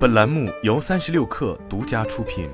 本栏目由三十六氪独家出品。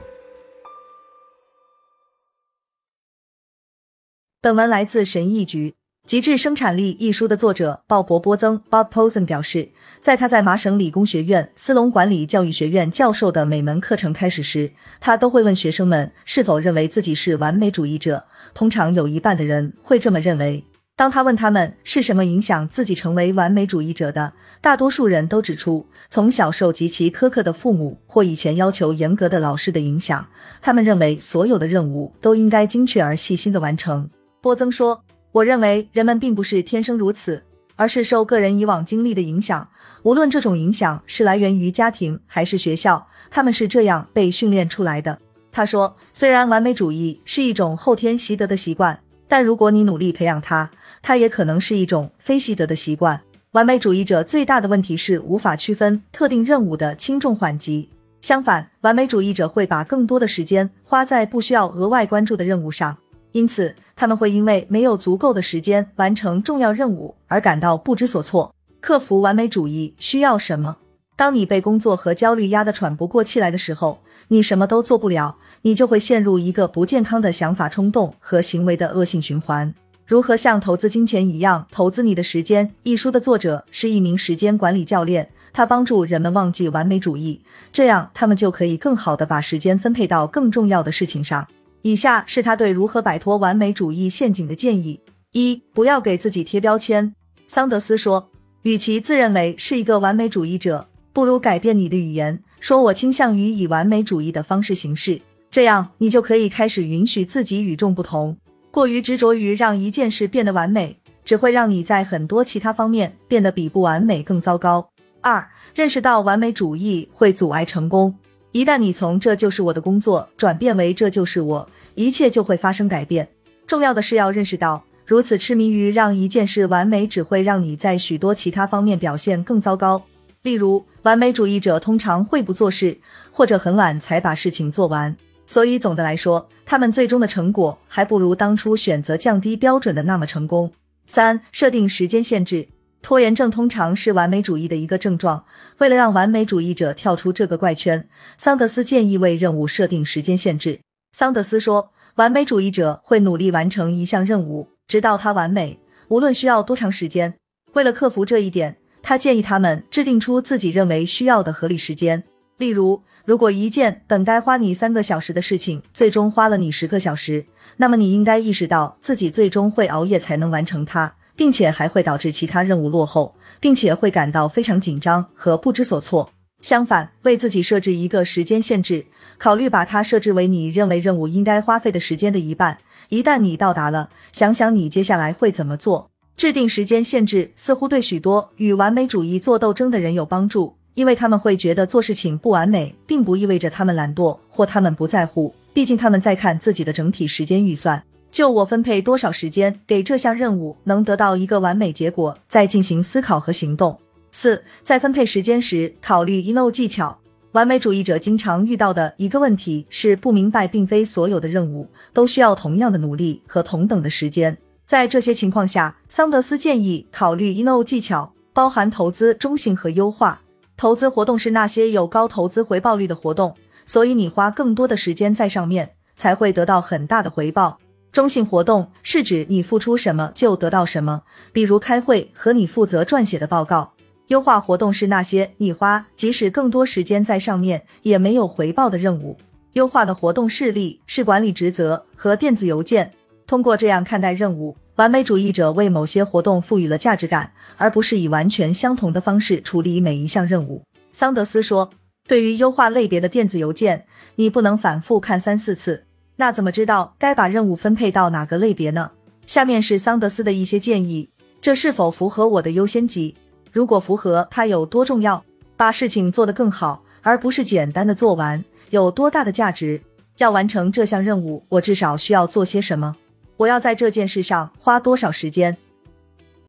本文来自神译局。《极致生产力》一书的作者鲍勃·波曾 （Bob Posen） 表示，在他在麻省理工学院斯隆管理教育学院教授的每门课程开始时，他都会问学生们是否认为自己是完美主义者。通常有一半的人会这么认为。当他问他们是什么影响自己成为完美主义者的，大多数人都指出从小受极其苛刻的父母或以前要求严格的老师的影响。他们认为所有的任务都应该精确而细心的完成。波曾说。我认为人们并不是天生如此，而是受个人以往经历的影响。无论这种影响是来源于家庭还是学校，他们是这样被训练出来的。他说：“虽然完美主义是一种后天习得的习惯，但如果你努力培养它，它也可能是一种非习得的习惯。完美主义者最大的问题是无法区分特定任务的轻重缓急。相反，完美主义者会把更多的时间花在不需要额外关注的任务上。”因此，他们会因为没有足够的时间完成重要任务而感到不知所措。克服完美主义需要什么？当你被工作和焦虑压得喘不过气来的时候，你什么都做不了，你就会陷入一个不健康的想法冲动和行为的恶性循环。如何像投资金钱一样投资你的时间？一书的作者是一名时间管理教练，他帮助人们忘记完美主义，这样他们就可以更好的把时间分配到更重要的事情上。以下是他对如何摆脱完美主义陷阱的建议：一、不要给自己贴标签。桑德斯说，与其自认为是一个完美主义者，不如改变你的语言，说我倾向于以完美主义的方式行事。这样，你就可以开始允许自己与众不同。过于执着于让一件事变得完美，只会让你在很多其他方面变得比不完美更糟糕。二、认识到完美主义会阻碍成功。一旦你从这就是我的工作转变为这就是我。一切就会发生改变。重要的是要认识到，如此痴迷于让一件事完美，只会让你在许多其他方面表现更糟糕。例如，完美主义者通常会不做事，或者很晚才把事情做完。所以，总的来说，他们最终的成果还不如当初选择降低标准的那么成功。三、设定时间限制。拖延症通常是完美主义的一个症状。为了让完美主义者跳出这个怪圈，桑德斯建议为任务设定时间限制。桑德斯说：“完美主义者会努力完成一项任务，直到它完美，无论需要多长时间。为了克服这一点，他建议他们制定出自己认为需要的合理时间。例如，如果一件本该花你三个小时的事情，最终花了你十个小时，那么你应该意识到自己最终会熬夜才能完成它，并且还会导致其他任务落后，并且会感到非常紧张和不知所措。相反，为自己设置一个时间限制。”考虑把它设置为你认为任务应该花费的时间的一半。一旦你到达了，想想你接下来会怎么做。制定时间限制似乎对许多与完美主义做斗争的人有帮助，因为他们会觉得做事情不完美，并不意味着他们懒惰或他们不在乎。毕竟他们在看自己的整体时间预算，就我分配多少时间给这项任务能得到一个完美结果，再进行思考和行动。四，在分配时间时考虑 ino 技巧。完美主义者经常遇到的一个问题是不明白，并非所有的任务都需要同样的努力和同等的时间。在这些情况下，桑德斯建议考虑 ino 技巧，包含投资中性和优化。投资活动是那些有高投资回报率的活动，所以你花更多的时间在上面，才会得到很大的回报。中性活动是指你付出什么就得到什么，比如开会和你负责撰写的报告。优化活动是那些你花即使更多时间在上面也没有回报的任务。优化的活动事例是管理职责和电子邮件。通过这样看待任务，完美主义者为某些活动赋予了价值感，而不是以完全相同的方式处理每一项任务。桑德斯说：“对于优化类别的电子邮件，你不能反复看三四次。那怎么知道该把任务分配到哪个类别呢？”下面是桑德斯的一些建议，这是否符合我的优先级？如果符合，它有多重要？把事情做得更好，而不是简单的做完，有多大的价值？要完成这项任务，我至少需要做些什么？我要在这件事上花多少时间？